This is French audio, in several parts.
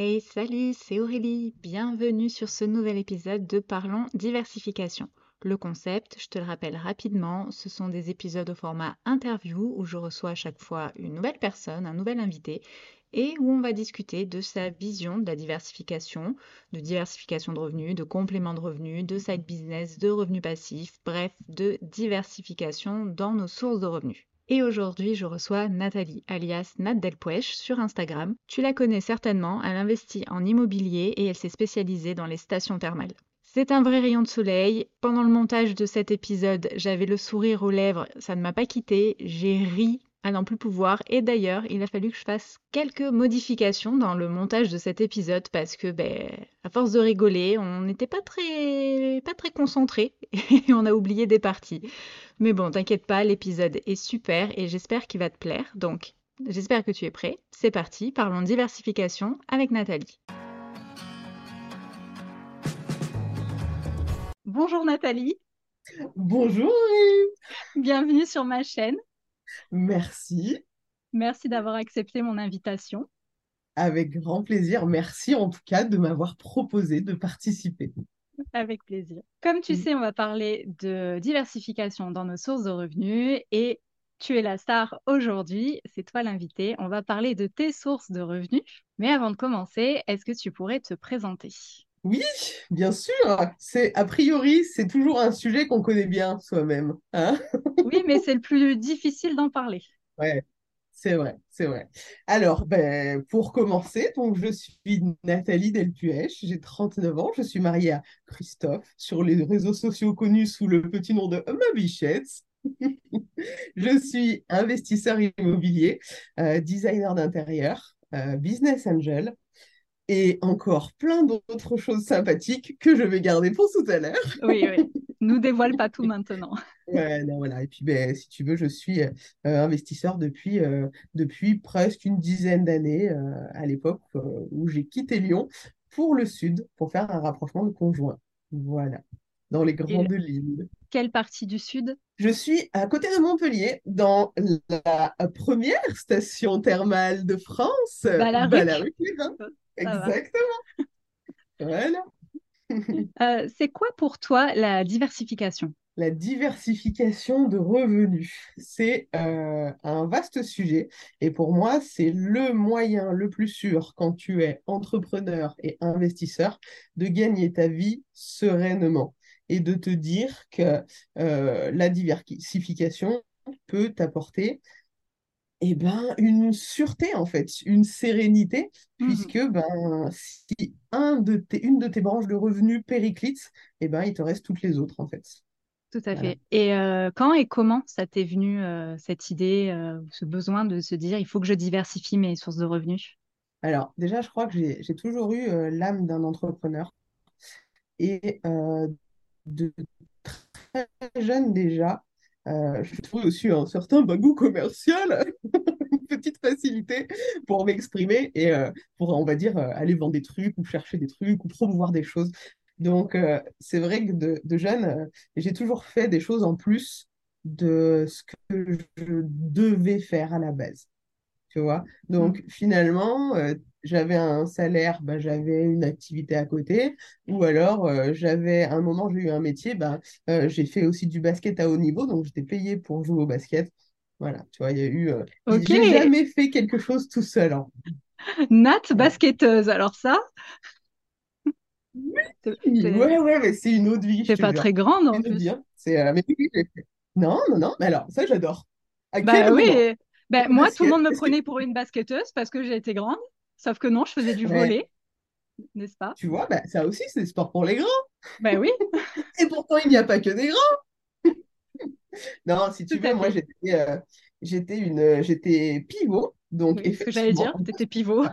Hey, salut, c'est Aurélie. Bienvenue sur ce nouvel épisode de Parlons diversification. Le concept, je te le rappelle rapidement, ce sont des épisodes au format interview où je reçois à chaque fois une nouvelle personne, un nouvel invité et où on va discuter de sa vision de la diversification, de diversification de revenus, de complément de revenus, de side business, de revenus passifs, bref, de diversification dans nos sources de revenus. Et aujourd'hui, je reçois Nathalie, alias Nat Delpouèche, sur Instagram. Tu la connais certainement, elle investit en immobilier et elle s'est spécialisée dans les stations thermales. C'est un vrai rayon de soleil. Pendant le montage de cet épisode, j'avais le sourire aux lèvres, ça ne m'a pas quitté. J'ai ri à n'en plus pouvoir. Et d'ailleurs, il a fallu que je fasse quelques modifications dans le montage de cet épisode parce que, ben, à force de rigoler, on n'était pas très, pas très concentré et on a oublié des parties. Mais bon, t'inquiète pas, l'épisode est super et j'espère qu'il va te plaire. Donc, j'espère que tu es prêt. C'est parti, parlons diversification avec Nathalie. Bonjour Nathalie. Bonjour. Bienvenue sur ma chaîne. Merci. Merci d'avoir accepté mon invitation. Avec grand plaisir. Merci en tout cas de m'avoir proposé de participer. Avec plaisir. Comme tu sais, on va parler de diversification dans nos sources de revenus et tu es la star aujourd'hui, c'est toi l'invité. On va parler de tes sources de revenus. Mais avant de commencer, est-ce que tu pourrais te présenter? Oui, bien sûr. C'est a priori, c'est toujours un sujet qu'on connaît bien soi-même. Hein oui, mais c'est le plus difficile d'en parler. Ouais, c'est vrai, c'est vrai. Alors, ben, pour commencer, donc, je suis Nathalie Delpuech, j'ai 39 ans, je suis mariée à Christophe, sur les réseaux sociaux connus sous le petit nom de Ma Bichette. je suis investisseur immobilier, euh, designer d'intérieur, euh, business angel, et encore plein d'autres choses sympathiques que je vais garder pour tout à l'heure. oui, oui. Nous dévoile pas tout maintenant. Ouais, non, voilà. Et puis, ben, si tu veux, je suis euh, investisseur depuis, euh, depuis presque une dizaine d'années, euh, à l'époque où j'ai quitté Lyon pour le sud, pour faire un rapprochement de conjoint. Voilà, dans les grandes lignes. Quelle partie du sud? Je suis à côté de Montpellier, dans la première station thermale de France, bah, la rue Exactement. voilà. Euh, c'est quoi pour toi la diversification? La diversification de revenus, c'est euh, un vaste sujet et pour moi, c'est le moyen le plus sûr quand tu es entrepreneur et investisseur de gagner ta vie sereinement et de te dire que euh, la diversification peut t'apporter eh ben, une sûreté, en fait, une sérénité, mmh puisque ben, si un de tes, une de tes branches de revenus périclite, eh ben, il te reste toutes les autres, en fait. Tout à fait. Et euh, quand et comment ça t'est venu, euh, cette idée, euh, ce besoin de se dire, il faut que je diversifie mes sources de revenus? Alors, déjà, je crois que j'ai toujours eu l'âme d'un entrepreneur. Et de très jeune déjà, euh, je trouve aussi un certain bagou commercial, une petite facilité pour m'exprimer et euh, pour, on va dire, euh, aller vendre des trucs ou chercher des trucs ou promouvoir des choses. Donc, c'est vrai que de, de jeune, j'ai toujours fait des choses en plus de ce que je devais faire à la base. Tu vois Donc, mmh. finalement, j'avais un salaire, bah, j'avais une activité à côté, ou alors euh, j'avais un moment, j'ai eu un métier, bah, euh, j'ai fait aussi du basket à haut niveau, donc j'étais payée pour jouer au basket. Voilà, tu vois, il y a eu. Euh, j'ai jamais fait quelque chose tout seul. Hein. Nat, basketteuse, alors ça? Ouais, ouais, mais c'est une autre vie. C'est pas très grande en plus. C'est, Non, non, non, mais alors, ça, j'adore. bah oui, bah, moi, tout le monde me prenait pour une basketteuse parce que j'ai été grande. Sauf que non, je faisais du volet, n'est-ce pas? Tu vois, bah, ça aussi, c'est sport pour les grands. Ben oui. Et pourtant, il n'y a pas que des grands. non, si tu veux, moi, j'étais, euh, j'étais une, j'étais pivot. Donc, ce que j'allais dire, tu étais pivot.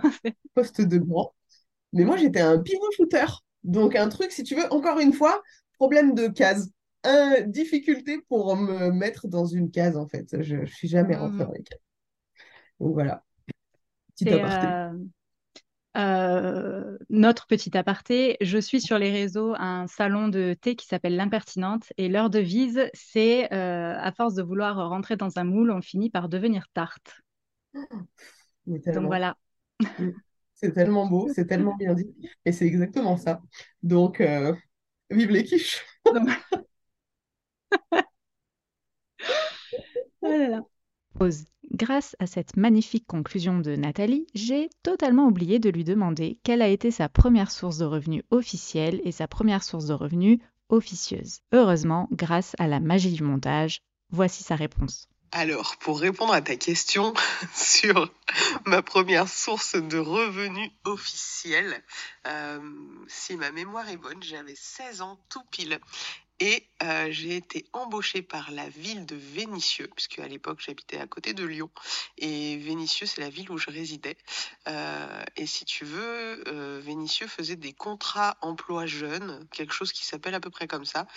poste de grand. Mais moi, j'étais un pivot shooter. Donc, un truc, si tu veux, encore une fois, problème de case. Un, difficulté pour me mettre dans une case, en fait. Je ne suis jamais rentrée mmh. dans les cases. Donc, voilà. Petit euh, notre petit aparté, je suis sur les réseaux un salon de thé qui s'appelle L'Impertinente et leur devise, c'est euh, à force de vouloir rentrer dans un moule, on finit par devenir tarte. Donc voilà. Mm. C'est tellement beau, c'est tellement bien dit. Et c'est exactement ça. Donc, euh, vive les quiches. Oh là là. Pause. Grâce à cette magnifique conclusion de Nathalie, j'ai totalement oublié de lui demander quelle a été sa première source de revenus officielle et sa première source de revenus officieuse. Heureusement, grâce à la magie du montage, voici sa réponse. Alors, pour répondre à ta question sur ma première source de revenus officielle, euh, si ma mémoire est bonne, j'avais 16 ans tout pile. Et euh, j'ai été embauchée par la ville de Vénissieux, puisque à l'époque j'habitais à côté de Lyon. Et Vénissieux, c'est la ville où je résidais. Euh, et si tu veux, euh, faisait des contrats emploi jeunes, quelque chose qui s'appelle à peu près comme ça.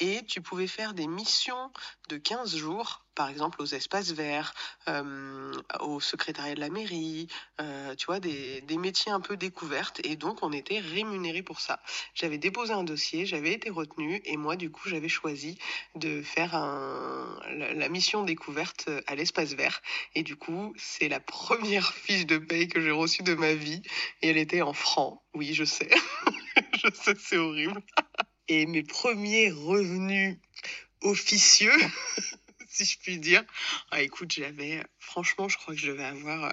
Et tu pouvais faire des missions de 15 jours, par exemple aux espaces verts, euh, au secrétariat de la mairie, euh, tu vois, des, des métiers un peu découvertes. Et donc, on était rémunéré pour ça. J'avais déposé un dossier, j'avais été retenue, et moi, du coup, j'avais choisi de faire un, la, la mission découverte à l'espace vert. Et du coup, c'est la première fiche de paye que j'ai reçue de ma vie, et elle était en francs. Oui, je sais. je sais, c'est horrible. Et mes premiers revenus officieux, si je puis dire, ah, écoute, j'avais, franchement, je crois que je devais avoir, euh,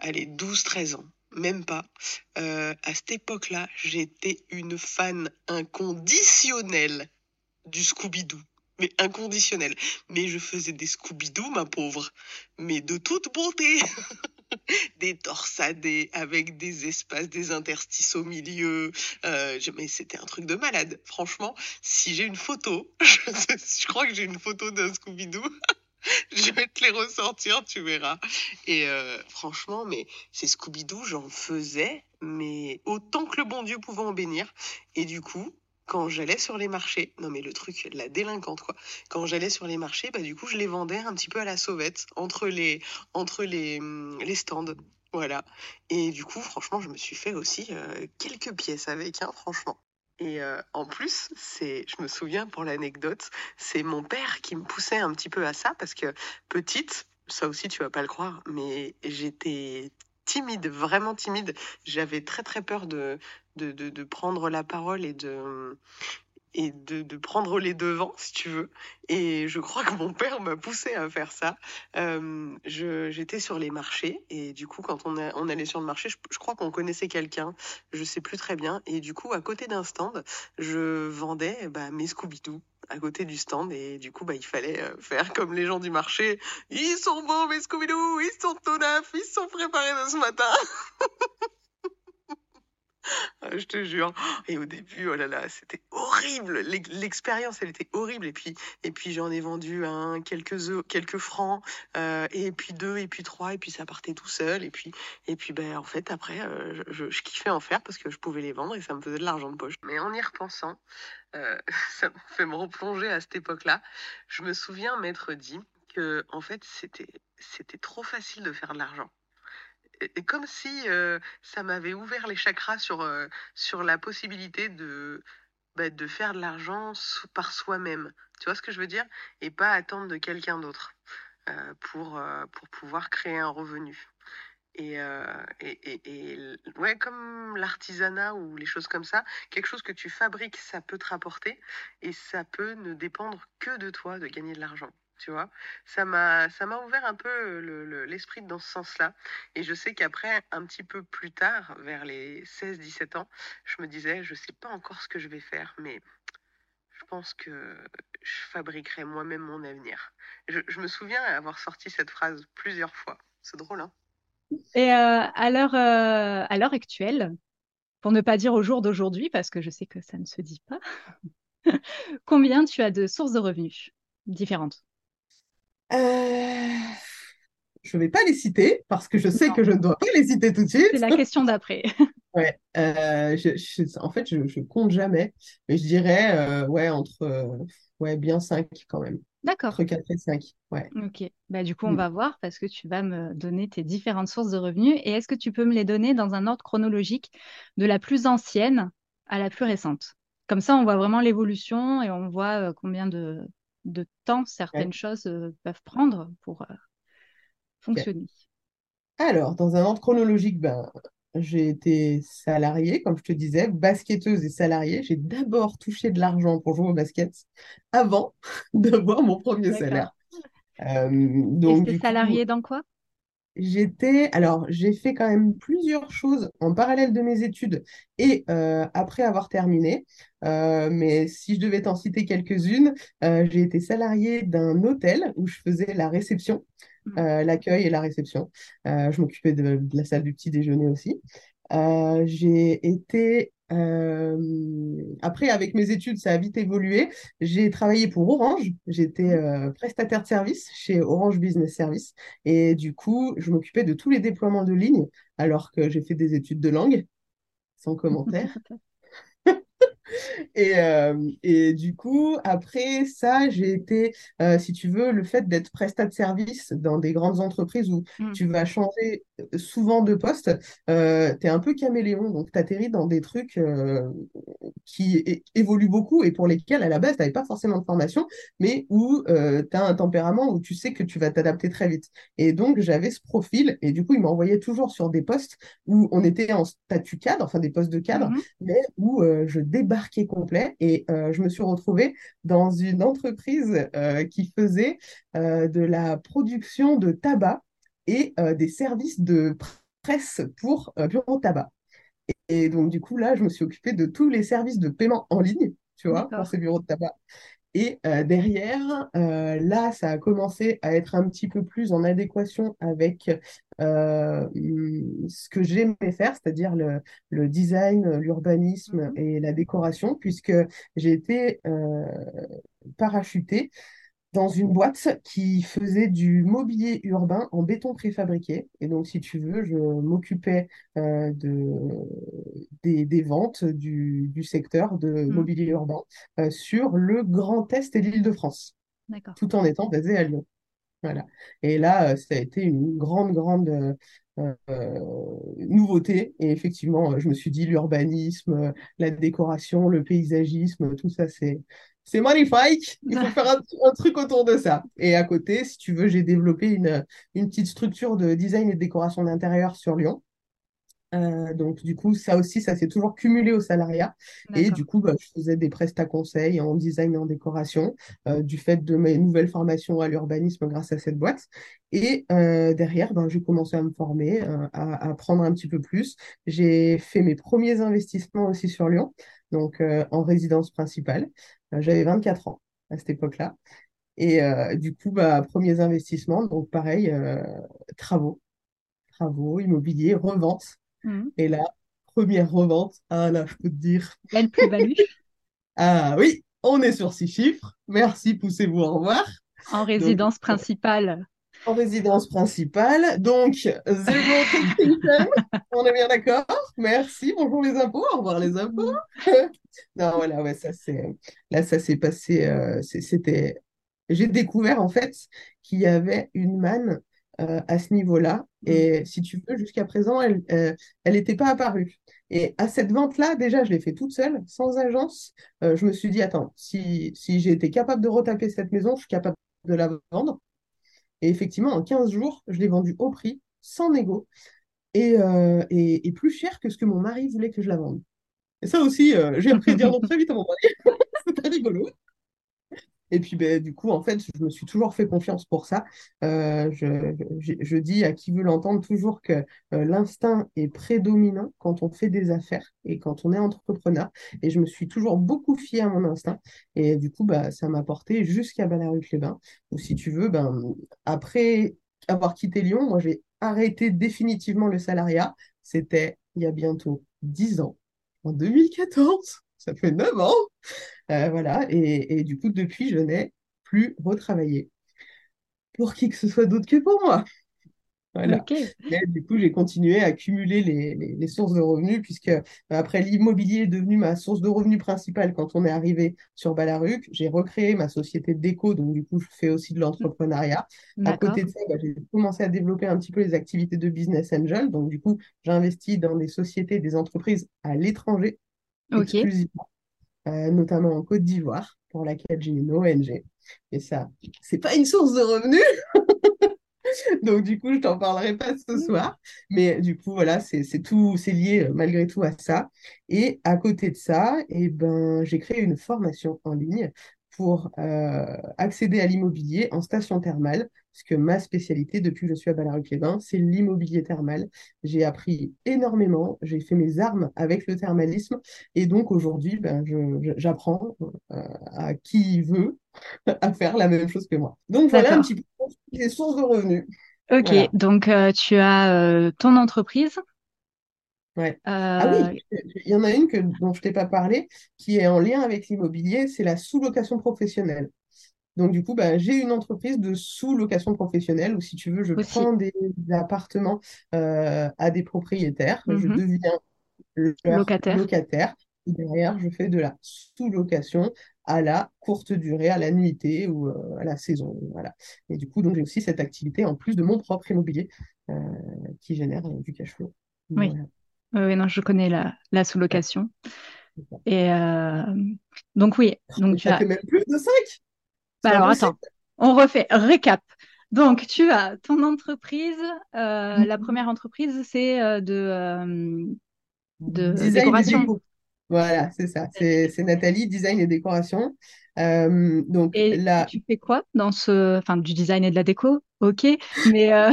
allez, 12-13 ans, même pas. Euh, à cette époque-là, j'étais une fan inconditionnelle du Scooby-Doo. Mais inconditionnelle. Mais je faisais des Scooby-Doo, ma pauvre. Mais de toute beauté. des torsadés avec des espaces, des interstices au milieu. Euh, mais c'était un truc de malade. Franchement, si j'ai une photo, je, je crois que j'ai une photo d'un Scooby-Doo. Je vais te les ressortir, tu verras. Et euh, franchement, mais ces Scooby-Doo, j'en faisais, mais autant que le bon Dieu pouvait en bénir. Et du coup, quand j'allais sur les marchés, non mais le truc, la délinquante quoi. Quand j'allais sur les marchés, bah du coup, je les vendais un petit peu à la sauvette entre les entre les hum, les stands. Voilà. Et du coup, franchement, je me suis fait aussi euh, quelques pièces avec, hein, franchement. Et euh, en plus, c'est, je me souviens pour l'anecdote, c'est mon père qui me poussait un petit peu à ça parce que petite, ça aussi tu vas pas le croire, mais j'étais timide, vraiment timide. J'avais très très peur de, de, prendre la parole et de, prendre les devants, si tu veux. Et je crois que mon père m'a poussé à faire ça. Euh, j'étais sur les marchés et du coup, quand on, allait sur le marché, je, crois qu'on connaissait quelqu'un, je sais plus très bien. Et du coup, à côté d'un stand, je vendais bah, mes Scooby-Doo à côté du stand et du coup bah il fallait euh, faire comme les gens du marché ils sont beaux mes Scooby-Doo ils sont tout ils sont préparés de ce matin je te jure. Et au début, oh là là, c'était horrible. L'ex- L'expérience, elle était horrible. Et puis, et puis j'en ai vendu quelques quelques francs, euh, et puis deux, et puis trois, et puis ça partait tout seul. Et puis, et puis, ben, en fait, après, euh, je, kiffais en faire parce que je pouvais les vendre et ça me faisait de l'argent de poche. Mais en y repensant, euh, ça me fait me replonger à cette époque-là. Je me souviens m'être dit que, en fait, c'était, c'était trop facile de faire de l'argent comme si euh, ça m'avait ouvert les chakras sur, euh, sur la possibilité de, bah, de faire de l'argent par soi-même. Tu vois ce que je veux dire? Et pas attendre de quelqu'un d'autre euh, pour, pour pouvoir créer un revenu. Et, et, et, ouais, comme l'artisanat ou les choses comme ça, quelque chose que tu fabriques, ça peut te rapporter et ça peut ne dépendre que de toi de gagner de l'argent. Tu vois, ça m'a ça m'a ouvert un peu le- l'esprit dans ce sens-là. Et je sais qu'après, un petit peu plus tard, vers les 16-17 ans, je me disais, je sais pas encore ce que je vais faire, mais je pense que je fabriquerai moi-même mon avenir. Je, je me souviens avoir sorti cette phrase plusieurs fois. C'est drôle, hein? Et euh, à l'heure euh, à l'heure actuelle, pour ne pas dire au jour d'aujourd'hui, parce que je sais que ça ne se dit pas, combien tu as de sources de revenus différentes? Euh, je ne vais pas les citer parce que je sais Non, que je ne dois pas les citer tout de c'est suite. la question d'après. Ouais, euh, je, je- en fait, je, je compte jamais, mais je dirais, euh, ouais, entre, euh, ouais, bien 5 quand même, D'accord. entre 4 et 5, ouais. Ok. Bah, du coup, on Mm. va voir parce que tu vas me donner tes différentes sources de revenus. Et est-ce que tu peux me les donner dans un ordre chronologique de la plus ancienne à la plus récente? Comme ça, on voit vraiment l'évolution et on voit combien de, de temps Ouais, certaines choses euh, peuvent prendre pour euh, fonctionner. Alors, dans un ordre chronologique, ben, j'ai été salariée, comme je te disais, basketteuse et salariée. J'ai d'abord touché de l'argent pour jouer au basket avant d'avoir mon premier salaire. Euh, donc, c'est du coup, salarié dans quoi? J'étais, alors j'ai fait quand même plusieurs choses en parallèle de mes études et euh, après avoir terminé. Euh, mais si je devais t'en citer quelques-unes, euh, j'ai été salariée d'un hôtel où je faisais la réception, Mm. euh, l'accueil et la réception. Je m'occupais de, de la salle du petit déjeuner aussi. J'ai été, après, avec mes études, ça a vite évolué. J'ai travaillé pour Orange. J'étais Mm. euh, prestataire de service chez Orange Business Service. Et du coup, je m'occupais de tous les déploiements de ligne, alors que j'ai fait des études de langue, sans commentaire. Et, euh, et du coup, après ça, j'ai été, euh, si tu veux, le fait d'être prestat de service dans des grandes entreprises où Mm. tu vas changer euh, souvent de poste, euh, tu es un peu caméléon, donc tu atterris dans des trucs euh, qui évoluent beaucoup et pour lesquels, à la base, tu n'avais pas forcément de formation, mais où tu as un tempérament où tu sais que tu vas t'adapter très vite. Et donc, j'avais ce profil, et du coup, il m'envoyait toujours sur des postes où on était en statut cadre, enfin des postes de cadre, Mhm. mais où euh, je débarquais complet et euh, je me suis retrouvée dans une entreprise euh, qui faisait euh, de la production de tabac et euh, des services de presse pour euh, bureau de tabac. Et donc, du coup, là, je me suis occupée de tous les services de paiement en ligne, tu vois, pour ces bureaux de tabac. Et euh, derrière, euh, là, ça a commencé à être un petit peu plus en adéquation avec euh, hum, ce que j'aimais faire, c'est-à-dire le, le design, l'urbanisme Mhm. et la décoration, puisque j'ai été parachutée dans une boîte qui faisait du mobilier urbain en béton préfabriqué. Et donc, si tu veux, je m'occupais euh, de, des, des ventes du, du secteur de Mm. mobilier urbain euh, sur le Grand Est et l'Île-de-France, D'accord. tout en étant basé à Lyon. Voilà. Et là, euh, ça a été une grande, grande euh, nouveauté. Et effectivement, je me suis dit, l'urbanisme, la décoration, le paysagisme, tout ça, c'est, c'est magnifique. Il faut faire un, un truc autour de ça. Et à côté, si tu veux, j'ai développé une, une petite structure de design et de décoration d'intérieur sur Lyon. Euh, donc, du coup, ça aussi, ça s'est toujours cumulé au salariat. Et du coup, bah, je faisais des prestats conseils en design et en décoration, euh, du fait de mes nouvelles formations à l'urbanisme grâce à cette boîte. Et euh, derrière, ben, j'ai commencé à me former, à, apprendre un petit peu plus. J'ai fait mes premiers investissements aussi sur Lyon, donc en résidence principale. J'avais 24 ans à cette époque-là. Et du coup, bah, premiers investissements, donc pareil, travaux, travaux, immobilier, revente. Mhm. Et là, première revente, ah là, je peux te dire, Belle plus-value ah oui, on est sur six chiffres. Merci, poussez-vous, au revoir. en Donc, résidence principale. en résidence principale, donc zéro on est bien d'accord. Merci, bonjour les impôts, au revoir les impôts. Non, voilà, ouais, ça c'est, là, ça s'est passé, euh, c'était, j'ai découvert en fait qu'il y avait une manne euh, à ce niveau-là. Mm. Et si tu veux, jusqu'à présent, elle, euh, elle n'était pas apparue. Et à cette vente-là, déjà, je l'ai fait toute seule, sans agence. Euh, je me suis dit, attends, si, si j'ai été capable de retaper cette maison, je suis capable de la vendre. Et effectivement, en 15 jours, je l'ai vendue au prix, sans négo, et, euh, et, et plus cher que ce que mon mari voulait que je la vende. Et ça aussi, euh, j'ai appris à dire non très vite à mon mari. C'était rigolo. Et puis, ben, du coup, en fait, je me suis toujours fait confiance pour ça. Euh, je, je, dis à qui veut l'entendre toujours que euh, l'instinct est prédominant quand on fait des affaires et quand on est entrepreneur. Et je me suis toujours beaucoup fiée à mon instinct. Et du coup, bah, ça m'a porté jusqu'à Ballaruc-les-Bains. Ou si tu veux, ben, après avoir quitté Lyon, moi, j'ai arrêté définitivement le salariat. C'était il y a bientôt 10 ans, en 2014. Ça fait 9 ans. Euh, voilà, et, et du coup, depuis, je n'ai plus retravaillé pour qui que ce soit d'autre que pour moi. Voilà. Ok. Mais du coup, j'ai continué à cumuler les, les- les sources de revenus, puisque euh, après l'immobilier est devenu ma source de revenus principale quand on est arrivé sur Balaruc. J'ai recréé ma société de déco, donc du coup, je fais aussi de l'entrepreneuriat. À côté de ça, bah, j'ai commencé à développer un petit peu les activités de business angel. Donc du coup, j'investis dans des sociétés, des entreprises à l'étranger exclusivement notamment en Côte d'Ivoire, pour laquelle j'ai une ONG. Et ça, c'est pas une source de revenus, Donc, du coup, je t'en parlerai pas ce Mm. soir. Mais du coup, voilà, c'est c'est tout, c'est lié euh, malgré tout à ça. Et à côté de ça, eh ben, j'ai créé une formation en ligne pour euh, accéder à l'immobilier en station thermale, puisque ma spécialité depuis que je suis à Ballaruc-les-Bains, c'est l'immobilier thermal. J'ai appris énormément, j'ai fait mes armes avec le thermalisme, et donc aujourd'hui, ben, j'apprends euh, à qui veut à faire la même chose que moi. Donc voilà un petit peu les sources de revenus. Ok, Voilà. donc euh, tu as ton entreprise. Ouais. Ah Euh, oui, il y en a une que, dont je t'ai pas parlé, qui est en lien avec l'immobilier, c'est la sous-location professionnelle. Donc du coup, bah, j'ai une entreprise de sous-location professionnelle où si tu veux, je aussi. prends des appartements euh, à des propriétaires, je Mhm. deviens leur Locataire. locataire. Et derrière, je fais de la sous-location à la courte durée, à la nuitée ou euh, à la saison. Voilà. Et du coup, donc j'ai aussi cette activité en plus de mon propre immobilier euh, qui génère euh, du cash flow. Oui. Voilà. Oui, non, je connais la, la sous-location. Et euh, donc oui, donc tu ça as. fait même plus de 5. Bah alors attends, on refait, récap. Donc tu as ton entreprise. euh, la première entreprise, c'est euh, de, euh, de Design décoration. déco. Voilà, c'est ça. C'est c'est Nathalie, design et décoration. Donc Et là, tu fais quoi dans ce, enfin, du design et de la déco, ok, mais euh,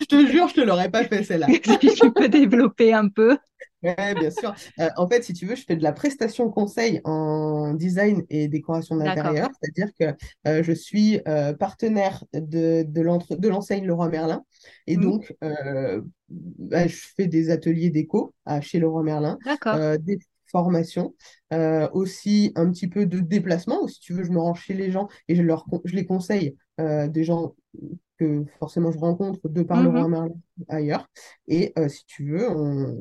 je te jure, je te l'aurais pas fait celle-là. si tu peux développer un peu. Ouais, bien sûr. Euh, en fait, si tu veux, je fais de la prestation conseil en design et décoration d'intérieur, c'est-à-dire que euh, je suis euh, partenaire de, de l'enseigne Leroy Merlin et donc bah, je fais des ateliers déco à, chez Leroy Merlin, D'accord. des formations, aussi un petit peu de déplacement, si tu veux, je me rends chez les gens et je, leur, con- je les conseille euh, des gens que forcément je rencontre de par Mhm. Leroy Merlin ailleurs. Et euh, si tu veux, on,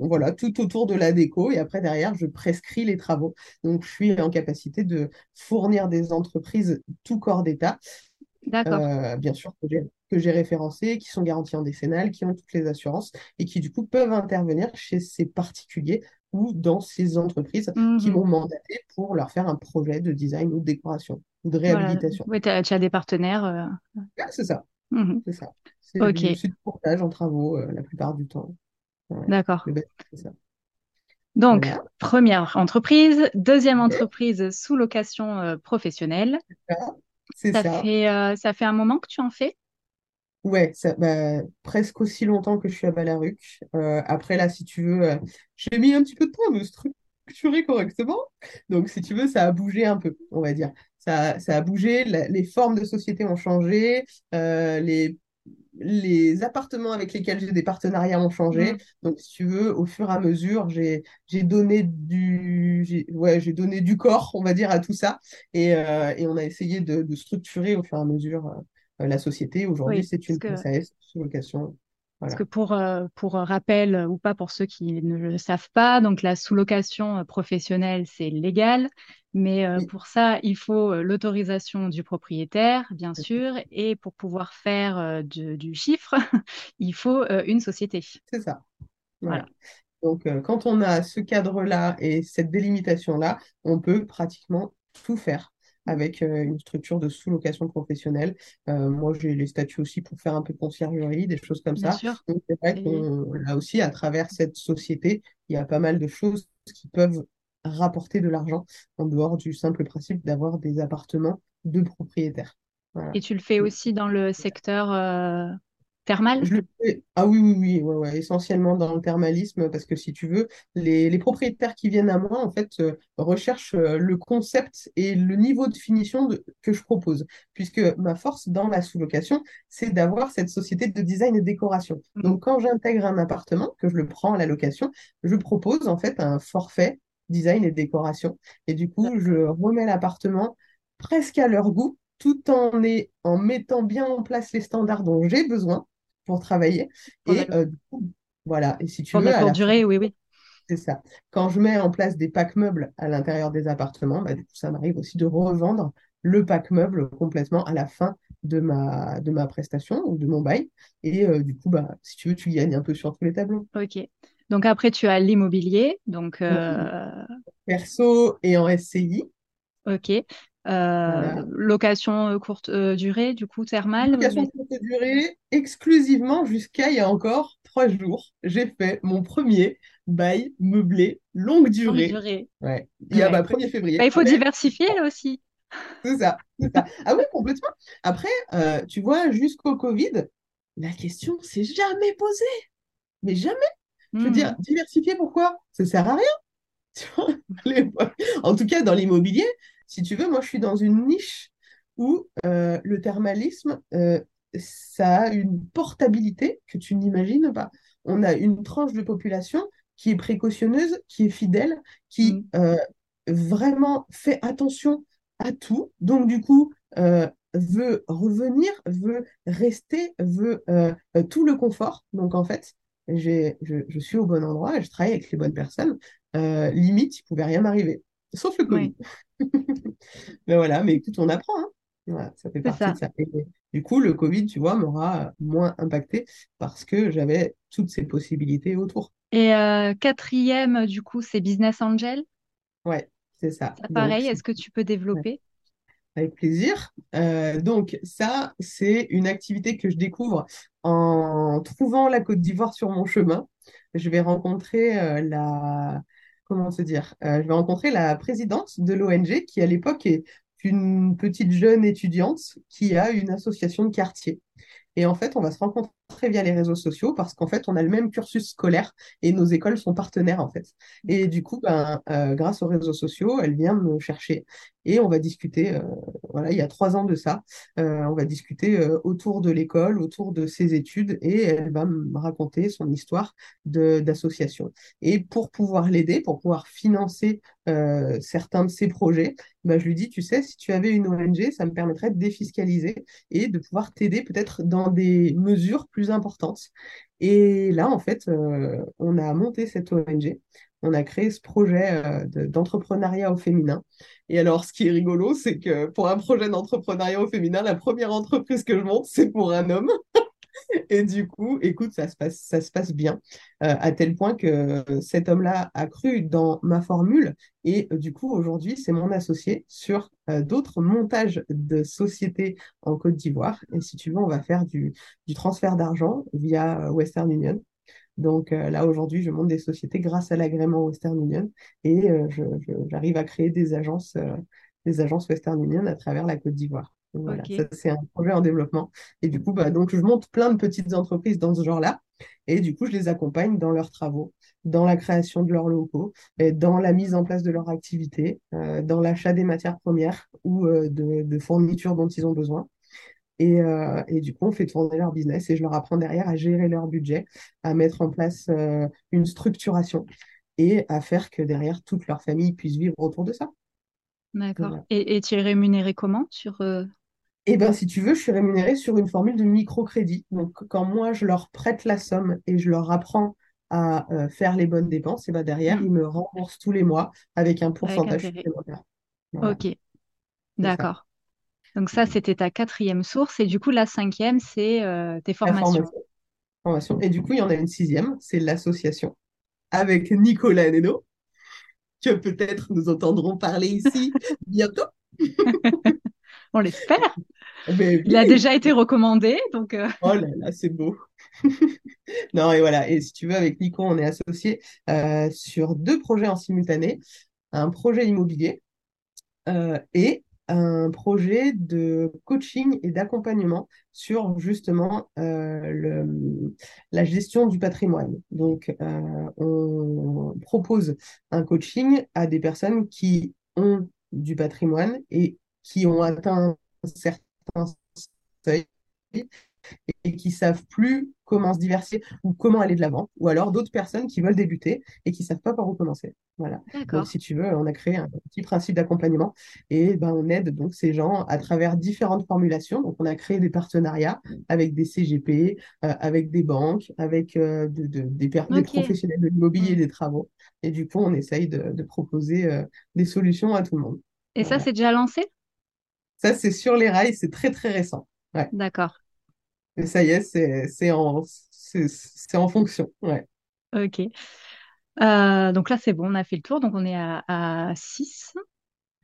on- voilà, tout autour de la déco. Et après, derrière, je prescris les travaux. Donc, je suis en capacité de fournir des entreprises tout corps d'État, euh, bien sûr, que j'ai que j'ai référencées, qui sont garanties en décennale, qui ont toutes les assurances et qui, du coup, peuvent intervenir chez ces particuliers ou dans ces entreprises qui Mhm. m'ont mandaté pour leur faire un projet de design ou de décoration ou de Voilà. réhabilitation. Oui, tu as, des partenaires. euh, Ah, c'est ça, mhm. c'est ça. C'est Ok, du, courtage en travaux euh, la plupart du temps. Ouais. d'accord. Donc, Voilà. première entreprise, deuxième Ouais, entreprise sous location euh, professionnelle. c'est Ça ça. fait, ça fait un moment que tu en fais? Ouais, ça, bah, presque aussi longtemps que je suis à Ballaruc. Euh, après, là, si tu veux, euh, j'ai mis un petit peu de temps à me structurer correctement. Donc, si tu veux, ça a bougé un peu, on va dire. Ça, ça a bougé, la- les formes de société ont changé, euh, les, les appartements avec lesquels j'ai des partenariats ont changé. Mhm. Donc, si tu veux, au fur et à mesure, j'ai, donné du, ouais, donné du corps, on va dire, à tout ça. Et, et on a essayé de, de structurer au fur et à mesure la société. Aujourd'hui, Oui, c'est une que, SAS sous location. parce que pour, euh, pour rappel euh, ou pas pour ceux qui ne le savent pas, donc la sous-location euh, professionnelle, c'est légal, mais euh, Oui, pour ça, il faut euh, l'autorisation du propriétaire, bien sûr, et pour pouvoir faire euh, du, du chiffre, il faut euh, une société. c'est ça. Voilà. Voilà. Donc, euh, quand on a ce cadre-là et cette délimitation-là, on peut pratiquement tout faire avec euh, une structure de sous-location professionnelle. Euh, moi, j'ai les statuts aussi pour faire un peu de conciergerie, des choses comme Bien ça. sûr. Donc, c'est vrai C'est qu'on, là aussi, à travers cette société, il y a pas mal de choses qui peuvent rapporter de l'argent en dehors du simple principe d'avoir des appartements de propriétaires. Voilà. Et tu le fais aussi dans le secteur euh, thermal? Je. Ah oui, oui, oui, ouais, ouais, essentiellement dans le thermalisme, parce que si tu veux, les, les propriétaires qui viennent à moi, en fait, euh, recherchent euh, le concept et le niveau de finition de- que je propose. Puisque ma force dans la sous-location, c'est d'avoir cette société de design et décoration. Mhm. Donc, quand j'intègre un appartement, que je le prends à la location, je propose en fait un forfait design et décoration. Et du coup, je remets l'appartement presque à leur goût, tout en, est, en mettant bien en place les standards dont j'ai besoin pour travailler. Et euh, du coup, voilà. Et si tu veux, la fin, durée, oui, oui. c'est ça. Quand je mets en place des packs meubles à l'intérieur des appartements, bah, du coup, ça m'arrive aussi de revendre le pack meuble complètement à la fin de ma, de ma prestation ou de mon bail. Et euh, du coup, bah, si tu veux, tu gagnes un peu sur tous les tableaux. Ok. Donc après, tu as l'immobilier. Donc, euh, Perso et en SCI. ok. Location courte durée, du coup, thermale. Location courte durée, exclusivement jusqu'à il y a encore trois jours, j'ai fait mon premier bail meublé longue durée. Longue durée. Ouais. Il y a 1er bah, février. Bah, il faut diversifier là aussi. C'est ça, ça, Ah oui, complètement. Après, tu vois, jusqu'au Covid, la question s'est jamais posée. Mais jamais. Je veux dire, hmm. diversifier, pourquoi? Ça sert à rien. en tout cas, dans l'immobilier, si tu veux, moi, je suis dans une niche où euh, le thermalisme, euh, ça a une portabilité que tu n'imagines pas. On a une tranche de population qui est précautionneuse, qui est fidèle, qui hmm. euh, vraiment fait attention à tout. Donc, du coup, veut revenir, veut rester, veut tout le confort. Donc, en fait, je, suis au bon endroit je travaille avec les bonnes personnes. Limite, il ne pouvait rien m'arriver, sauf le Covid. mais voilà, mais écoute, on apprend. Hein. ça fait partie de ça. du coup, le Covid, tu vois, m'aura moins impacté parce que j'avais toutes ces possibilités autour. Et euh, quatrième, du coup, c'est Business Angel. Ouais, c'est ça. pareil, est-ce que tu peux développer? Avec plaisir. Euh, donc ça, c'est une activité que je découvre en trouvant la Côte d'Ivoire sur mon chemin. Je vais rencontrer euh, la comment se dire euh, Je vais rencontrer la présidente de l'ONG qui à l'époque est une petite jeune étudiante qui a une association de quartier. Et en fait, on va se rencontrer via les réseaux sociaux parce qu'en fait, on a le même cursus scolaire et nos écoles sont partenaires en fait. Et du coup, ben, euh, grâce aux réseaux sociaux, elle vient me chercher et on va discuter. Euh, voilà, il y a trois ans de ça, euh, on va discuter autour de l'école, autour de ses études et elle va me raconter son histoire d'association. Et pour pouvoir l'aider, pour pouvoir financer certains de ses projets, ben, je lui dis, tu sais, si tu avais une ONG, ça me permettrait de défiscaliser et de pouvoir t'aider peut-être dans des mesures plus importantes. Et là, en fait, euh, on a monté cette ONG, on a créé ce projet euh, d'entrepreneuriat au féminin. Et alors, ce qui est rigolo, c'est que pour un projet d'entrepreneuriat au féminin, la première entreprise que je monte, c'est pour un homme. Et du coup, écoute, ça se passe, bien, euh, à tel point que cet homme-là a cru dans ma formule. Et euh, du coup, aujourd'hui, c'est mon associé sur euh, d'autres montages de sociétés en Côte d'Ivoire. Et si tu veux, on va faire du, du transfert d'argent via Western Union. Donc là, aujourd'hui, je monte des sociétés grâce à l'agrément Western Union et j'arrive à créer des agences, des agences Western Union à travers la Côte d'Ivoire. Voilà, c'est un projet en développement. Et du coup, bah, donc, je monte plein de petites entreprises dans ce genre-là. Et du coup, je les accompagne dans leurs travaux, dans la création de leurs locaux, et dans la mise en place de leur activité, euh, dans l'achat des matières premières ou euh, de, fournitures dont ils ont besoin. Et, euh, et, du coup, on fait tourner leur business et je leur apprends derrière à gérer leur budget, à mettre en place une structuration et à faire que derrière, toute leur famille puisse vivre autour de ça. D'accord. Et, et, tu es rémunéré comment sur, eh bien, si tu veux, je suis rémunérée sur une formule de microcrédit. Donc, quand moi, je leur prête la somme et je leur apprends à euh, faire les bonnes dépenses, et ben derrière, mm. ils me remboursent tous les mois avec un pourcentage supplémentaire. Ok, d'accord. Donc ça, c'était ta quatrième source. Et du coup, la cinquième, c'est euh, tes formations. Formation. Et du coup, il y en a une sixième, c'est l'association avec Nicolas Neno, que peut-être nous entendrons parler ici bientôt. On l'espère. Il a déjà été recommandé, donc. Euh. Oh là là, c'est beau. non, et voilà. Et si tu veux, avec Nico, on est associé euh, sur deux projets en simultané un projet immobilier euh, et un projet de coaching et d'accompagnement sur justement le, la gestion du patrimoine. Donc, on propose un coaching à des personnes qui ont du patrimoine et qui ont atteint certains seuils et qui savent plus comment se diversifier ou comment aller de l'avant, ou alors d'autres personnes qui veulent débuter et qui savent pas par où commencer. Voilà. Donc, si tu veux, on a créé un petit principe d'accompagnement et ben, on aide donc ces gens à travers différentes formulations. Donc, on a créé des partenariats avec des CGP, euh, avec des banques, avec euh, des, professionnels de l'immobilier et des travaux. Et du coup, on essaye de, proposer euh, des solutions à tout le monde. Et ça, c'est déjà lancé? Ça, c'est sur les rails, c'est très très récent. D'accord. Et ça y est, c'est en, en fonction. Ouais. Ok. Euh, donc là, c'est bon, on a fait le tour. Donc on est à, 6.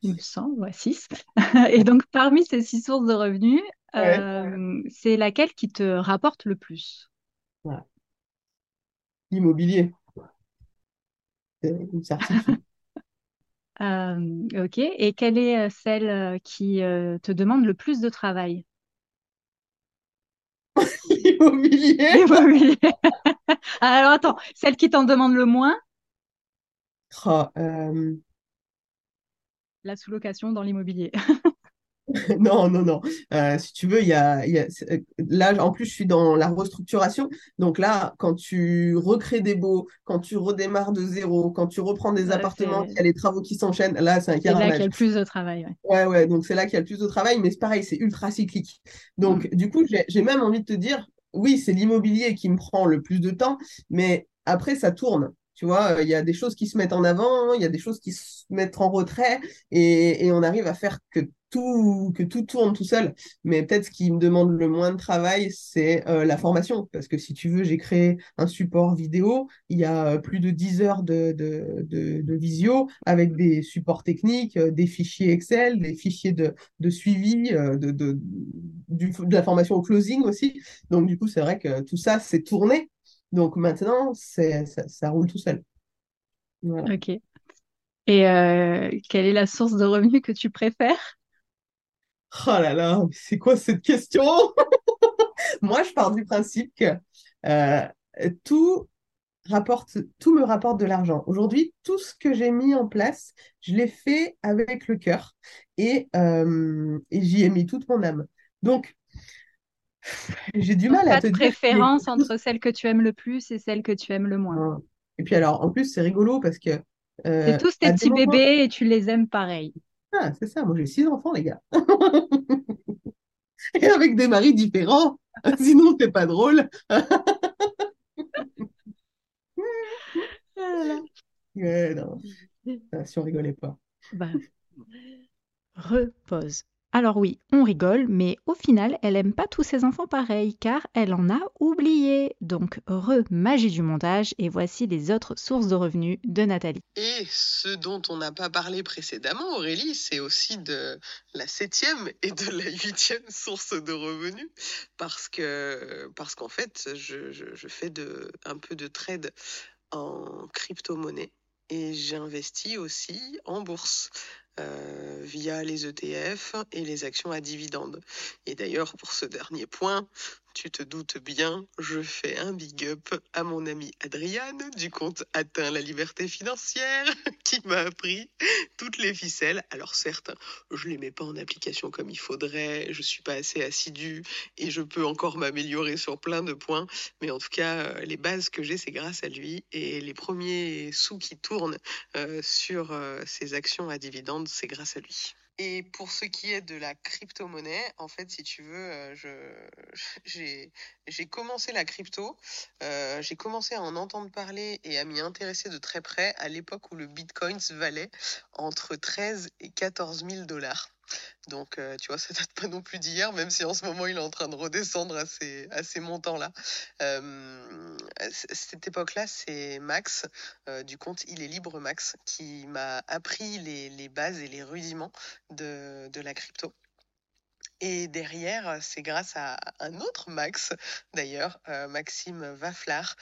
Il me semble, ouais, 6. Et donc, parmi ces six sources de revenus, Ouais. euh, c'est laquelle qui te rapporte le plus? Voilà. Immobilier, c'est une certitude. Euh, ok. Et quelle est euh, celle euh, qui euh, te demande le plus de travail? Immobilier. L'immobilier. Ah, Alors attends, celle qui t'en demande le moins, euh, la sous-location dans l'immobilier. Non, non, non. Euh, si tu veux, il y a, il y a- euh, là, en plus, je suis dans la restructuration. Donc là, quand tu recrées des baux, quand tu redémarres de zéro, quand tu reprends des Ouais, appartements, qu'il y a les travaux qui s'enchaînent, là, c'est un c'est là qu'il y a le plus de travail. ouais. Ouais, ouais, donc c'est là qu'il y a le plus de travail, mais c'est pareil, c'est ultra cyclique. Donc, Mm. du coup, j'ai même envie de te dire, oui, c'est l'immobilier qui me prend le plus de temps, mais après, ça tourne. Tu vois, il y a des choses qui se mettent en avant, il y a des choses qui se mettent en retrait, et, on arrive à faire que tout, que tout tourne tout seul. Mais peut-être ce qui me demande le moins de travail, c'est euh, la formation. Parce que si tu veux, j'ai créé un support vidéo, il y a euh, plus de 10 heures de, de, de, visio avec des supports techniques, euh, des fichiers Excel, des fichiers de, de suivi, euh, de, de, de la formation au closing aussi. Donc, du coup, c'est vrai que tout ça, c'est tourné. Donc maintenant, ça, ça roule tout seul. Voilà. Ok. Et euh, quelle est la source de revenus que tu préfères? Oh là là, mais c'est quoi cette question? Moi, je pars du principe que euh, tout rapporte, tout me rapporte de l'argent. Aujourd'hui, tout ce que j'ai mis en place, je l'ai fait avec le cœur et, euh, et j'y ai mis toute mon âme. Donc, j'ai du mal à pas te dire a préférence entre celle que tu aimes le plus et celle que tu aimes le moins. Hein. Et puis alors, en plus, c'est rigolo parce que C'est euh, tous tes petits moments, bébés et tu les aimes pareil. ah, c'est ça, moi j'ai six enfants, les gars, et avec des maris différents. Sinon, c'est pas drôle. Ouais, non, ah, si on rigolait pas. Bah, repose. Alors oui, on rigole, mais au final, elle aime pas tous ses enfants pareils, car elle en a oublié. Donc, re magie du montage, et voici les autres sources de revenus de Nathalie. Et ce dont on n'a pas parlé précédemment, Aurélie, c'est aussi de la septième et de la huitième source de revenus, parce que parce qu'en fait, je, fais un peu de trade en crypto-monnaie et j'investis aussi en bourse. Euh, via les ETF et les actions à dividendes. Et d'ailleurs, pour ce dernier point, tu te doutes bien, je fais un big up à mon amie Adriane du compte Atteint la liberté financière qui m'a appris toutes les ficelles. Alors certes, je les mets pas en application comme il faudrait, je suis pas assez assidue et je peux encore m'améliorer sur plein de points, mais en tout cas, euh, les bases que j'ai, c'est grâce à lui et les premiers sous qui tournent euh, sur euh, ces actions à dividendes, c'est grâce à lui. Et pour ce qui est de la crypto-monnaie, en fait, si tu veux, euh, j'ai commencé la crypto, euh, j'ai commencé à en entendre parler et à m'y intéresser de très près à l'époque où le bitcoin valait entre 13 et 14 000 dollars. Donc, euh, tu vois, ça date pas non plus d'hier, même si en ce moment il est en train de redescendre à ces, montants-là. Euh, cette époque-là, c'est Max, euh, du compte Il est libre Max, qui m'a appris les, bases et les rudiments de, la crypto. Et derrière, c'est grâce à un autre Max, d'ailleurs, Maxime Vaflar,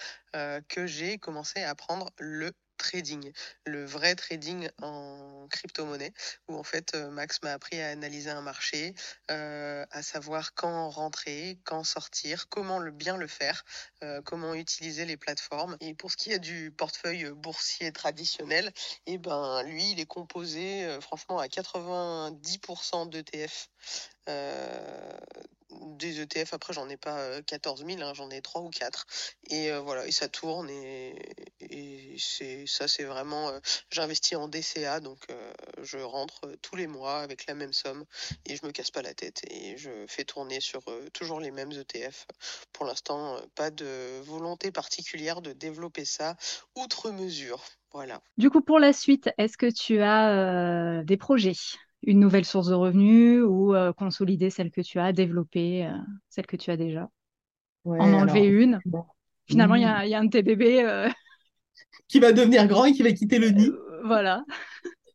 que j'ai commencé à apprendre le trading, le vrai trading en crypto-monnaie, où en fait euh, Max m'a appris à analyser un marché, euh, à savoir quand rentrer, quand sortir, comment le bien le faire, euh, comment utiliser les plateformes. Et pour ce qui est du portefeuille boursier traditionnel, et ben lui, il est composé franchement à 90% d'ETF. Euh, des ETF, après j'en ai pas euh, 14 000, hein, j'en ai 3 ou 4. Et euh, voilà, et ça tourne et, c'est ça c'est vraiment... euh, J'investis en DCA, donc euh, je rentre euh, tous les mois avec la même somme et je me casse pas la tête et je fais tourner sur euh, toujours les mêmes ETF. Pour l'instant, euh, pas de volonté particulière de développer ça outre mesure. Voilà. Du coup, pour la suite, est-ce que tu as euh, des projets? Une nouvelle source de revenus ou euh, consolider celle que tu as, développer euh, celle que tu as déjà? Ouais, En enlever alors, une? Finalement, il y oui. a, il y a un de tes bébés, euh, Qui va devenir grand et qui va quitter le nid. voilà.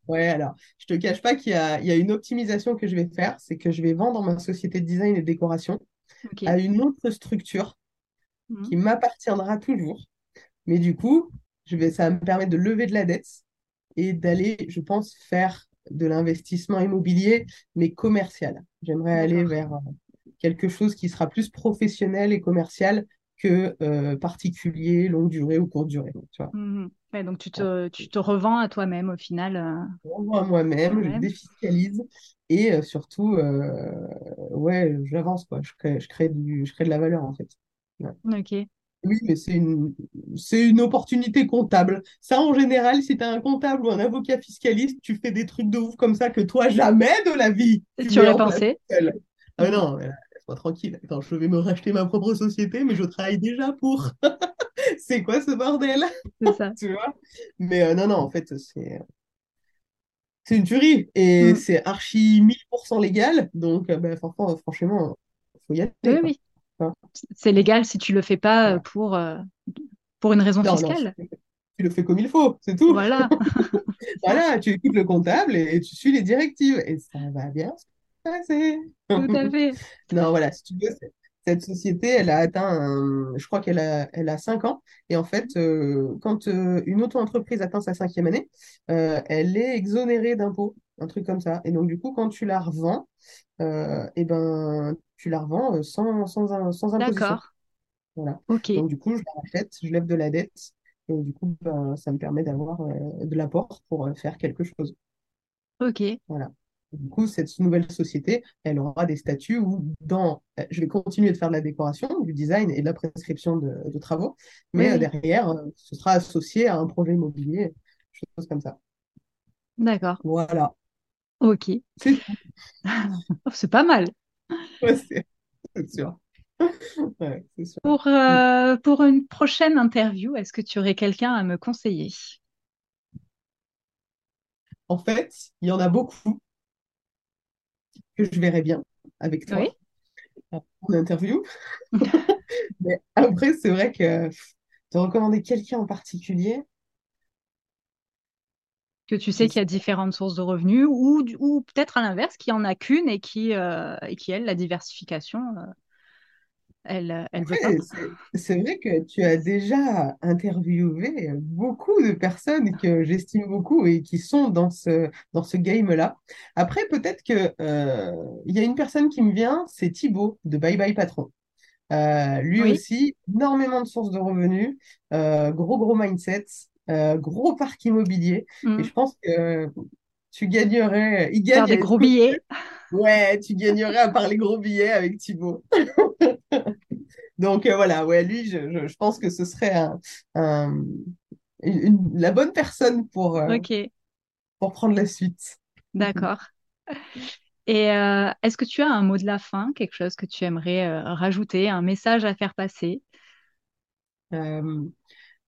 Ouais, alors, je te cache pas qu'il y a, il y a une optimisation que je vais faire, c'est que je vais vendre ma société de design et de décoration à une autre structure Mhm. qui m'appartiendra toujours. Mais du coup, je vais, ça va me permettre de lever de la dette et d'aller, je pense, faire de l'investissement immobilier, mais commercial. J'aimerais aller vers euh, quelque chose qui sera plus professionnel et commercial que euh, particulier, longue durée ou courte durée. Tu vois. Ouais, donc tu te, tu te revends à toi-même au final. euh, Je renvoie à moi-même, je défiscalise et euh, surtout, ouais, j'avance, quoi. Je crée, je crée du, je crée de la valeur, en fait. Ouais. Ok. Oui, mais c'est une, c'est une opportunité comptable. Ça, en général, si tu un comptable ou un avocat fiscaliste, tu fais des trucs de ouf comme ça que toi, jamais de la vie, tu tu aurais pensé? Ah non, là, laisse-moi tranquille. Attends, je vais me racheter ma propre société, mais je travaille déjà pour. C'est quoi ce bordel? C'est ça. Tu vois? Mais euh, non, non, en fait, c'est c'est une tuerie et Mhm. c'est archi 1000% légal. Donc, euh, ben, franchement, franchement, faut y Oui, aller, quoi. oui. Hein, C'est légal si tu le fais pas euh, pour, euh, pour une raison Non, non, tu fiscale. tu le fais comme il faut, c'est tout. Voilà. Voilà, tu écoutes le comptable et, tu suis les directives et ça va bien se passer. Tout à fait. Non, voilà, si tu veux, c'est- cette société, elle a atteint, un- je crois qu'elle a, elle a 5 ans. Et en fait, euh, quand euh, une auto-entreprise atteint sa cinquième année, euh, elle est exonérée d'impôts, un truc comme ça. Et donc, du coup, quand tu la revends, euh, eh ben, tu la revends sans, sans, sans imposition. D'accord. Voilà. Ok. Donc, du coup, je la rachète, je lève de la dette. Et du coup, ben, ça me permet d'avoir de l'apport pour faire quelque chose. Ok. Voilà. Du coup, cette nouvelle société, elle aura des statuts où dans, je vais continuer de faire de la décoration, du design et de la prescription de, de travaux, mais euh, oui. derrière, euh, ce sera associé à un projet immobilier, choses comme ça. D'accord. Voilà. Ok. C'est pas mal. Ouais, c'est sûr. Ouais, c'est sûr. Pour, euh, pour une prochaine interview, est-ce que tu aurais quelqu'un à me conseiller? En fait, il y en a beaucoup que je verrais bien avec Oui. toi en interview. Mais après, c'est vrai que te recommander quelqu'un en particulier, Que tu sais qu'il y a différentes sources de revenus ou, ou peut-être à l'inverse, qu'il n'y en a qu'une et qui, euh, et qui, elle, la diversification, euh, elle, elle veut pas. Après, c'est vrai que tu as déjà interviewé beaucoup de personnes que j'estime beaucoup et qui sont dans ce, dans ce game-là. Après, peut-être que, euh, il y a une personne qui me vient, c'est Thibaut de Bye Bye Patron. Euh, lui Oui. aussi, énormément de sources de revenus, euh, gros gros mindset, euh, gros parc immobilier. Et Mm. je pense que tu gagnerais, il gagne des gros billets. Ouais, tu gagnerais à parler gros billets avec Thibaut. Donc euh, voilà, ouais, lui, je, je- je pense que ce serait un- un- une- la bonne personne pour, euh, pour prendre la suite. d'accord. Et euh, est-ce que tu as un mot de la fin, quelque chose que tu aimerais rajouter, un message à faire passer?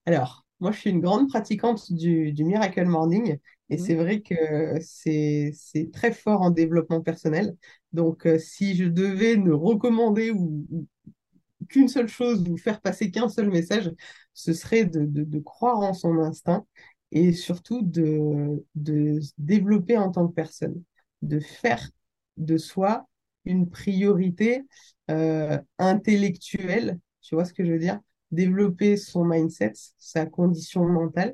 Alors, moi, je suis une grande pratiquante du, du Miracle Morning et Mhm. c'est vrai que c'est, c'est très fort en développement personnel. Donc, si je devais ne recommander ou, ou qu'une seule chose, ou faire passer qu'un seul message, ce serait de, croire en son instinct et surtout de, développer en tant que personne, de faire de soi une priorité euh, intellectuelle, tu vois ce que je veux dire? Développer son mindset, sa condition mentale.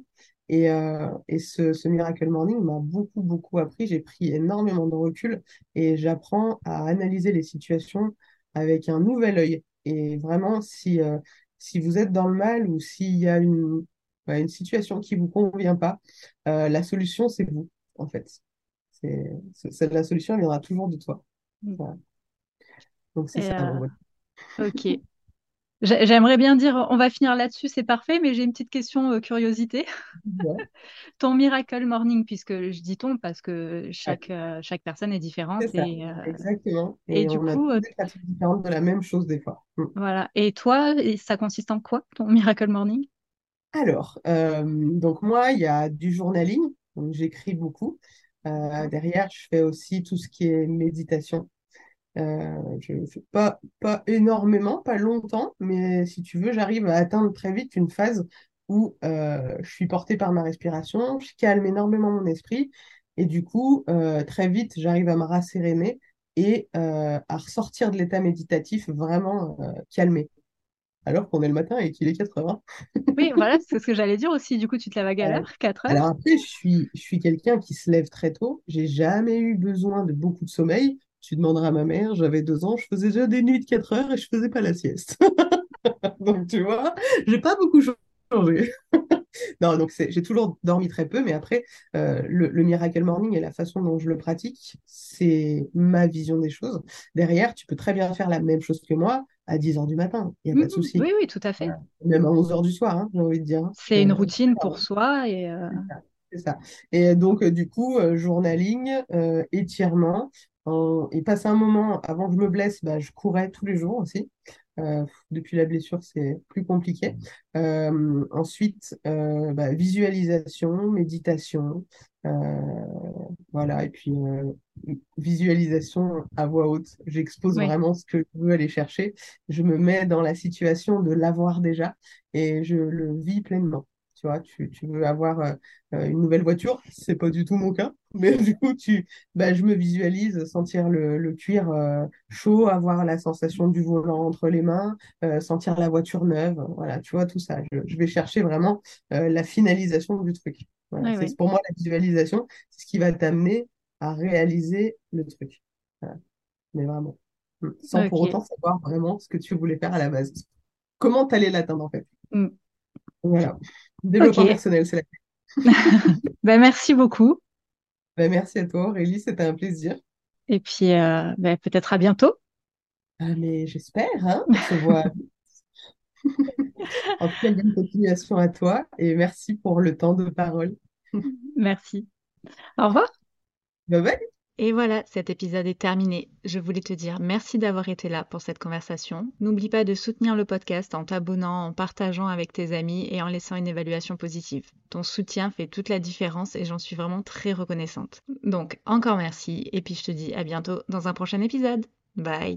Et, euh, et ce, ce Miracle Morning m'a beaucoup, beaucoup appris. J'ai pris énormément de recul et j'apprends à analyser les situations avec un nouvel œil. Et vraiment, si, euh, si vous êtes dans le mal ou s'il y a une, ouais, une situation qui ne vous convient pas, euh, la solution, c'est vous, en fait. C'est, c'est- c'est- la solution elle viendra toujours de toi. Voilà. Donc, c'est ça. euh, ok. J'ai- J'aimerais bien dire, on va finir là-dessus, c'est parfait, mais j'ai une petite question euh, curiosité. Ouais, Ton Miracle Morning, puisque je dis ton parce que ouais, chaque, euh, chaque personne est différente et, euh, exactement. et Et du on a coup, différentes de la même chose des fois. Mm. voilà. Et toi, ça consiste en quoi, ton Miracle Morning? Alors, donc moi, il y a du journaling, donc j'écris beaucoup. D'accord. derrière, je fais aussi tout ce qui est méditation. Euh, je ne fais pas, pas énormément, pas longtemps, mais si tu veux, j'arrive à atteindre très vite une phase où euh, je suis portée par ma respiration, je calme énormément mon esprit Et du coup, euh, très vite, j'arrive à me rasséréner et euh, à ressortir de l'état méditatif vraiment calmé. Alors qu'on est le matin et qu'il est 4 heures. Oui, voilà, c'est ce que j'allais dire aussi. Du coup, tu te lèves à heure? 4 Alors heures? après, je suis, je suis quelqu'un qui se lève très tôt. J'ai jamais eu besoin de beaucoup de sommeil. Tu demanderas à ma mère, j'avais deux ans, je faisais déjà des nuits de 4 heures et je faisais pas la sieste. Donc tu vois, j'ai pas beaucoup changé. Non, donc j'ai toujours dormi très peu, mais après, euh, le, le Miracle Morning et la façon dont je le pratique, c'est ma vision des choses. Derrière, tu peux très bien faire la même chose que moi à 10 heures du matin, il n'y a pas de souci. oui, oui, tout à fait. Même à 11 heures du soir, hein, j'ai envie de dire. hein. C'est une Euh, routine pour soi et euh, c'est ça. Et donc, euh, du coup, euh, journaling, euh, étirement. En- Et passé un moment, avant que je me blesse, bah, je courais tous les jours aussi. Euh, depuis la blessure, c'est plus compliqué. Euh, ensuite, euh, bah, visualisation, méditation. euh, voilà. Et puis, euh, visualisation à voix haute. J'expose oui, vraiment ce que je veux aller chercher. Je me mets dans la situation de l'avoir déjà et je le vis pleinement. Tu vois, tu, tu veux avoir euh, euh, une nouvelle voiture, c'est pas du tout mon cas, mais du coup, tu, bah, je me visualise sentir le, le cuir euh, chaud, avoir la sensation du volant entre les mains, euh, sentir la voiture neuve, voilà, tu vois, tout ça. Je, je vais chercher vraiment la finalisation du truc. Voilà, oui, c'est oui. pour moi la visualisation, c'est ce qui va t'amener à réaliser le truc. Voilà, mais vraiment, sans pour autant savoir vraiment ce que tu voulais faire à la base. Comment t'allais l'atteindre en fait? Mm. Voilà. Développement personnel, c'est la Ben, merci beaucoup. Bah, merci à toi, Aurélie, c'était un plaisir. Et puis, euh, ben, peut-être à bientôt. Ah, mais j'espère, hein, on se voit. En tout cas, bonne continuation à toi et merci pour le temps de parole. Merci. Au revoir. Bye bye. Et voilà, cet épisode est terminé. Je voulais te dire merci d'avoir été là pour cette conversation. N'oublie pas de soutenir le podcast en t'abonnant, en partageant avec tes amis et en laissant une évaluation positive. Ton soutien fait toute la différence et j'en suis vraiment très reconnaissante. Donc, encore merci et puis je te dis à bientôt dans un prochain épisode. Bye